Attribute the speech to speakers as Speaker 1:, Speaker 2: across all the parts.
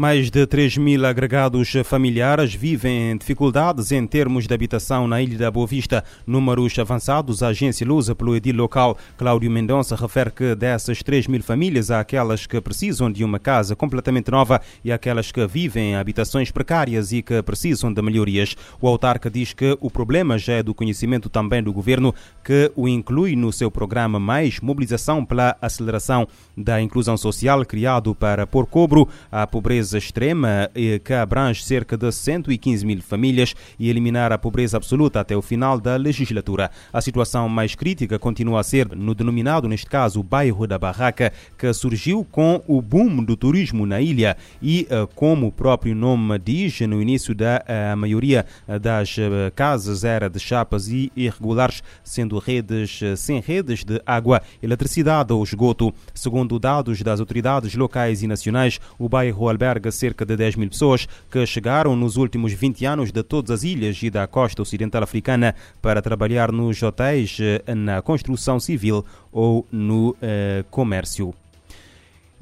Speaker 1: Mais de 3 mil agregados familiares vivem em dificuldades em termos de habitação na Ilha da Boa Vista. Números avançados, a agência Lusa pelo edil local Cláudio Mendonça refere que dessas 3 mil famílias há aquelas que precisam de uma casa completamente nova e aquelas que vivem em habitações precárias e que precisam de melhorias. O autarca diz que o problema já é do conhecimento também do governo, que o inclui no seu programa Mais Mobilização pela Aceleração da Inclusão Social, criado para pôr cobro à pobreza extrema, que abrange cerca de 115 mil famílias, e eliminar a pobreza absoluta até o final da legislatura. A situação mais crítica continua a ser no denominado, neste caso, bairro da Barraca, que surgiu com o boom do turismo na ilha e, eh, como o próprio nome diz, no início da a maioria das eh, casas era de chapas e irregulares, sendo redes eh, sem redes de água, eletricidade ou esgoto. Segundo dados das autoridades locais e nacionais, o bairro alberga cerca de 10 mil pessoas que chegaram nos últimos 20 anos de todas as ilhas e da costa ocidental africana para trabalhar nos hotéis, eh, na construção civil ou no eh, comércio.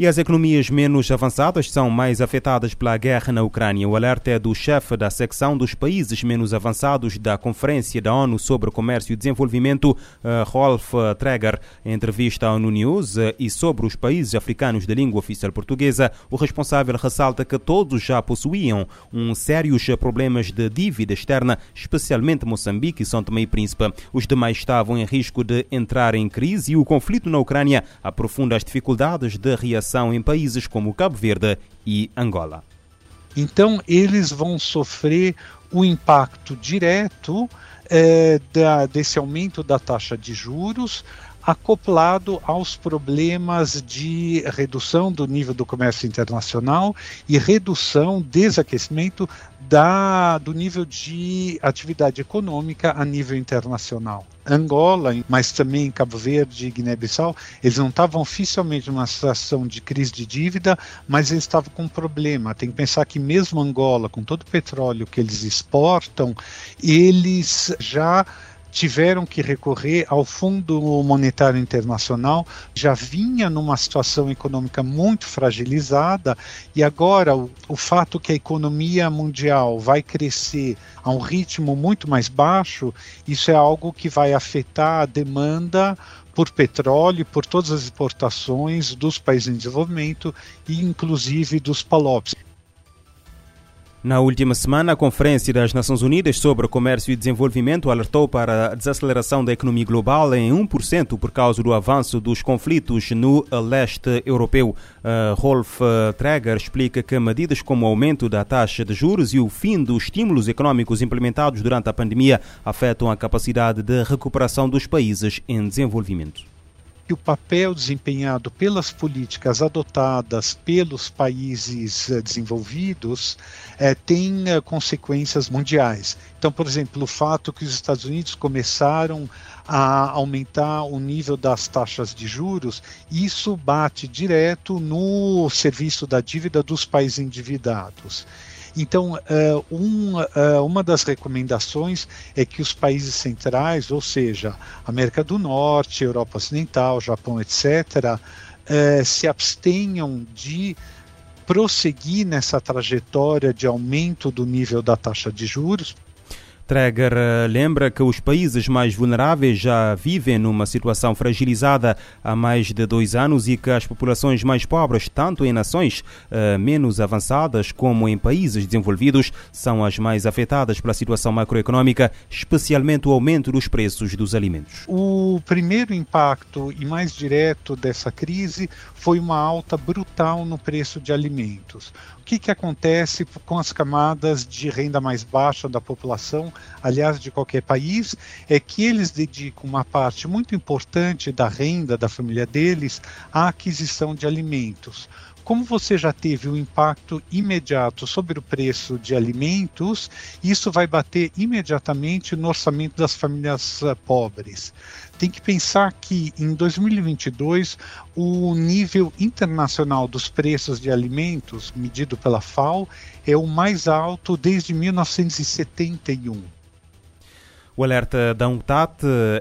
Speaker 1: E as economias menos avançadas são mais afetadas pela guerra na Ucrânia. O alerta é do chefe da secção dos países menos avançados da Conferência da ONU sobre Comércio e Desenvolvimento, eh, Rolf Treger. Em entrevista à ONU News eh, e sobre os países africanos de língua oficial portuguesa, o responsável ressalta que todos já possuíam um sérios problemas de dívida externa, especialmente Moçambique e São Tomé e Príncipe. Os demais estavam em risco de entrar em crise e o conflito na Ucrânia aprofunda as dificuldades de reação em países como Cabo Verde e Angola.
Speaker 2: Então, eles vão sofrer o impacto direto é, da, desse aumento da taxa de juros, acoplado aos problemas de redução do nível do comércio internacional e redução, desaquecimento da, do nível de atividade econômica a nível internacional. Angola, mas também Cabo Verde e Guiné-Bissau, eles não estavam oficialmente numa situação de crise de dívida, mas eles estavam com um problema. Tem que pensar que mesmo Angola, com todo o petróleo que eles exportam, eles já tiveram que recorrer ao Fundo Monetário Internacional, já vinha numa situação econômica muito fragilizada e agora o, o, fato que a economia mundial vai crescer a um ritmo muito mais baixo, isso é algo que vai afetar a demanda por petróleo, por todas as exportações dos países em desenvolvimento e inclusive dos PALOPs.
Speaker 1: Na última semana, a Conferência das Nações Unidas sobre Comércio e Desenvolvimento alertou para a desaceleração da economia global em 1% por causa do avanço dos conflitos no leste europeu. Uh, Rolf Treger explica que medidas como o aumento da taxa de juros e o fim dos estímulos econômicos implementados durante a pandemia afetam a capacidade de recuperação dos países em desenvolvimento
Speaker 2: que o papel desempenhado pelas políticas adotadas pelos países eh, desenvolvidos é, tem é, consequências mundiais. Então, por exemplo, o fato que os Estados Unidos começaram a aumentar o nível das taxas de juros, isso bate direto no serviço da dívida dos países endividados. Então, uh, um, uh, uma das recomendações é que os países centrais, ou seja, América do Norte, Europa Ocidental, Japão, etc., uh, eh, se abstenham de prosseguir nessa trajetória de aumento do nível da taxa de juros,
Speaker 1: Traeger eh, lembra que os países mais vulneráveis já vivem numa situação fragilizada há mais de dois anos e que as populações mais pobres, tanto em nações uh, menos avançadas como em países desenvolvidos, são as mais afetadas pela situação macroeconômica, especialmente o aumento dos preços dos alimentos.
Speaker 2: O primeiro impacto e mais direto dessa crise foi uma alta brutal no preço de alimentos. O que, que acontece com as camadas de renda mais baixa da população? Aliás, de qualquer país, é que eles dedicam uma parte muito importante da renda da família deles à aquisição de alimentos como você já teve um impacto imediato sobre o preço de alimentos, isso vai bater imediatamente no orçamento das famílias eh, pobres. Tem que pensar que em 2022 o nível internacional dos preços de alimentos, medido pela FAO, é o mais alto desde 1971.
Speaker 1: O alerta da UNCTAD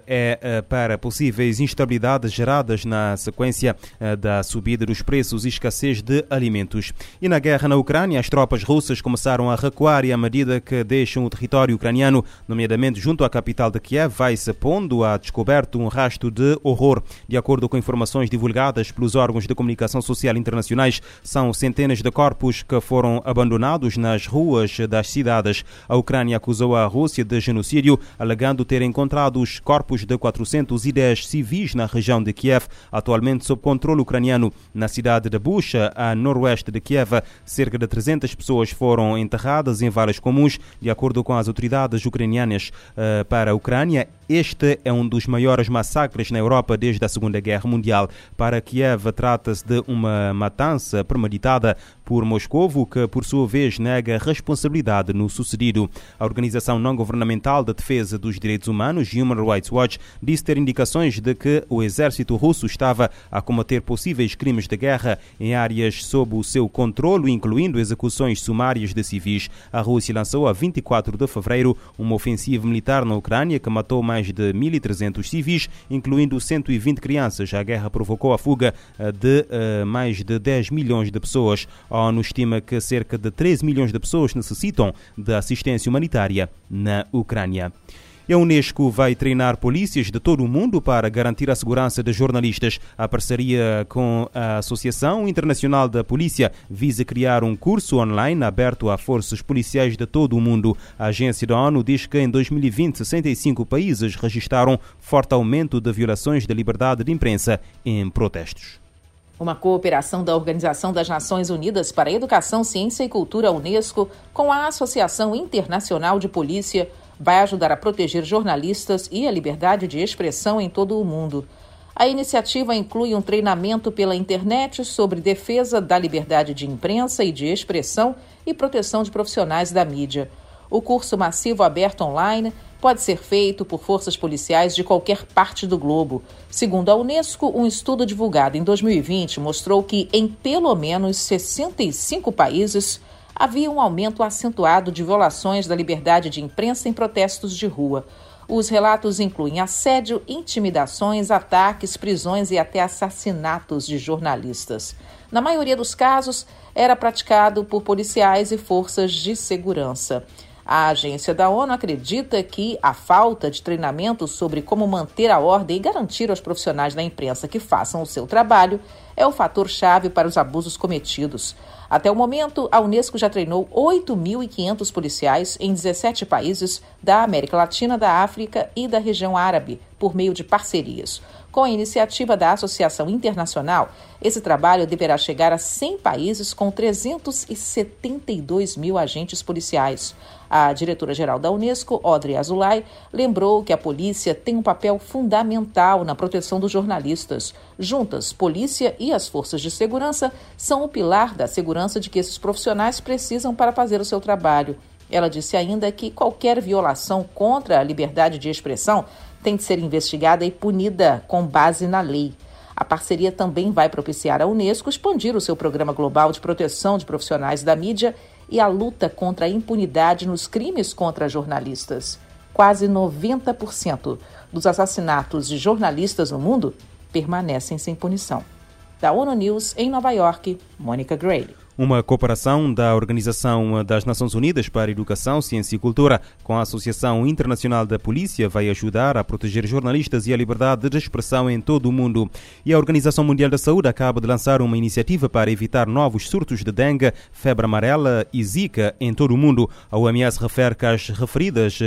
Speaker 1: é eh, para possíveis instabilidades geradas na sequência eh, da subida dos preços e escassez de alimentos. E na guerra na Ucrânia, as tropas russas começaram a recuar e à medida que deixam o território ucraniano, nomeadamente junto à capital de Kiev, vai-se pondo a descoberto um rastro de horror. De acordo com informações divulgadas pelos órgãos de comunicação social internacionais, são centenas de corpos que foram abandonados nas ruas das cidades. A Ucrânia acusou a Rússia de genocídio, alegando ter encontrado os corpos de 410 civis na região de Kiev, atualmente sob controle ucraniano. Na cidade de Busha, a noroeste de Kiev, cerca de 300 pessoas foram enterradas em valas comuns, de acordo com as autoridades ucranianas. Eh, para a Ucrânia, este é um dos maiores massacres na Europa desde a Segunda Guerra Mundial. Para Kiev, trata-se de uma matança premeditada por Moscovo, que por sua vez nega responsabilidade no sucedido. A organização não-governamental de defesa dos direitos humanos, Human Rights Watch, disse ter indicações de que o exército russo estava a combater possíveis crimes de guerra em áreas sob o seu controle, incluindo execuções sumárias de civis. A Rússia lançou a 24 de fevereiro uma ofensiva militar na Ucrânia que matou mais mais de 1.300 civis, incluindo 120 crianças. A guerra provocou a fuga eh, de uh, mais de 10 milhões de pessoas. A ONU estima que cerca de 13 milhões de pessoas necessitam de assistência humanitária na Ucrânia. A Unesco vai treinar polícias de todo o mundo para garantir a segurança de jornalistas. A parceria com a Associação Internacional da Polícia visa criar um curso online aberto a forças policiais de todo o mundo. A agência da ONU diz que em 2020 65 países registraram forte aumento de violações da liberdade de imprensa em protestos.
Speaker 3: Uma cooperação da Organização das Nações Unidas para Educação, Ciência e Cultura, Unesco, com a Associação Internacional de Polícia, vai ajudar a proteger jornalistas e a liberdade de expressão em todo o mundo. A iniciativa inclui um treinamento pela internet sobre defesa da liberdade de imprensa e de expressão e proteção de profissionais da mídia. O curso massivo aberto online pode ser feito por forças policiais de qualquer parte do globo. Segundo a Unesco, um estudo divulgado em 2020 mostrou que, em pelo menos 65 países, havia um aumento acentuado de violações da liberdade de imprensa em protestos de rua. Os relatos incluem assédio, intimidações, ataques, prisões e até assassinatos de jornalistas. Na maioria dos casos, era praticado por policiais e forças de segurança. A agência da ONU acredita que a falta de treinamento sobre como manter a ordem e garantir aos profissionais da imprensa que façam o seu trabalho é o fator chave para os abusos cometidos. Até o momento, a Unesco já treinou 8.500 policiais em 17 países da América Latina, da África e da região árabe, por meio de parcerias. Com a iniciativa da Associação Internacional, esse trabalho deverá chegar a 100 países com 372 mil agentes policiais. A diretora-geral da Unesco, Audrey Azoulay, lembrou que a polícia tem um papel fundamental na proteção dos jornalistas. Juntas, polícia e as forças de segurança são o pilar da segurança de que esses profissionais precisam para fazer o seu trabalho. Ela disse ainda que qualquer violação contra a liberdade de expressão tem de ser investigada e punida com base na lei. A parceria também vai propiciar à Unesco expandir o seu programa global de proteção de profissionais da mídia e a luta contra a impunidade nos crimes contra jornalistas. Quase 90% dos assassinatos de jornalistas no mundo permanecem sem punição. Da ONU News em Nova York, Mônica Gray.
Speaker 1: Uma cooperação da Organização das Nações Unidas para Educação, Ciência e Cultura com a Associação Internacional da Polícia vai ajudar a proteger jornalistas e a liberdade de expressão em todo o mundo. E a Organização Mundial da Saúde acaba de lançar uma iniciativa para evitar novos surtos de dengue, febre amarela e zika em todo o mundo. A OMS refere que as referidas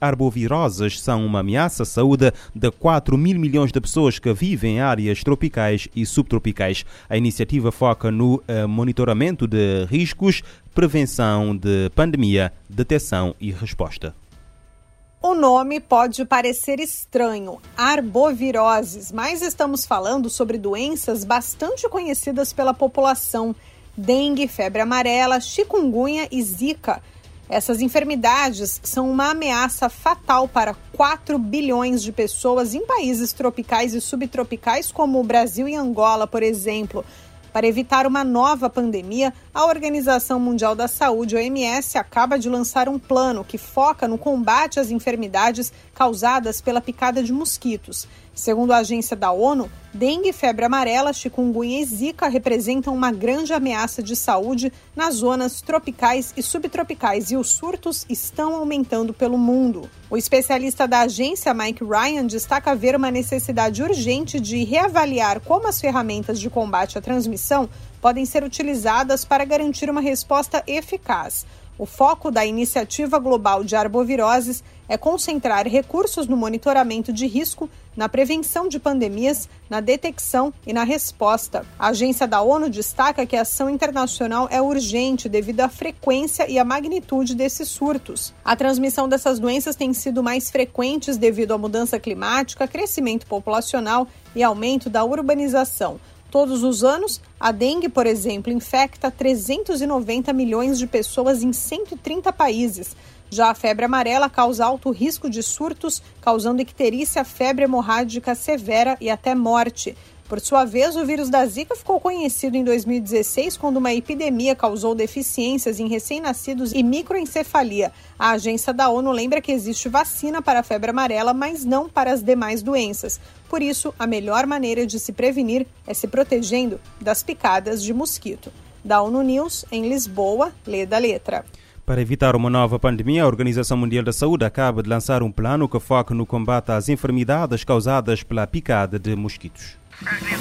Speaker 1: arboviroses são uma ameaça à saúde de 4 mil milhões de pessoas que vivem em áreas tropicais e subtropicais. A iniciativa foca no uh, monitoramento de riscos, prevenção de pandemia, detecção e resposta.
Speaker 4: O nome pode parecer estranho, arboviroses, mas estamos falando sobre doenças bastante conhecidas pela população: dengue, febre amarela, chikungunya e zika. Essas enfermidades são uma ameaça fatal para 4 bilhões de pessoas em países tropicais e subtropicais como o Brasil e Angola, por exemplo. Para evitar uma nova pandemia, a Organização Mundial da Saúde, OMS, acaba de lançar um plano que foca no combate às enfermidades causadas pela picada de mosquitos. Segundo a agência da ONU, dengue, febre amarela, chikungunya e zika representam uma grande ameaça de saúde nas zonas tropicais e subtropicais e os surtos estão aumentando pelo mundo. O especialista da agência, Mike Ryan, destaca ver uma necessidade urgente de reavaliar como as ferramentas de combate à transmissão podem ser utilizadas para garantir uma resposta eficaz. O foco da Iniciativa Global de Arboviroses é concentrar recursos no monitoramento de risco, na prevenção de pandemias, na detecção e na resposta. A agência da ONU destaca que a ação internacional é urgente devido à frequência e à magnitude desses surtos. A transmissão dessas doenças tem sido mais frequentes devido à mudança climática, crescimento populacional e aumento da urbanização. Todos os anos, a dengue, por exemplo, infecta 390 milhões de pessoas em 130 países. Já a febre amarela causa alto risco de surtos, causando icterícia, febre hemorrágica severa e até morte. Por sua vez, o vírus da Zika ficou conhecido em 2016 quando uma epidemia causou deficiências em recém-nascidos e microencefalia. A agência da ONU lembra que existe vacina para a febre amarela, mas não para as demais doenças. Por isso, a melhor maneira de se prevenir é se protegendo das picadas de mosquito. Da ONU News, em Lisboa, lê da letra.
Speaker 1: Para evitar uma nova pandemia, a Organização Mundial da Saúde acaba de lançar um plano que foca no combate às enfermidades causadas pela picada de mosquitos. Currently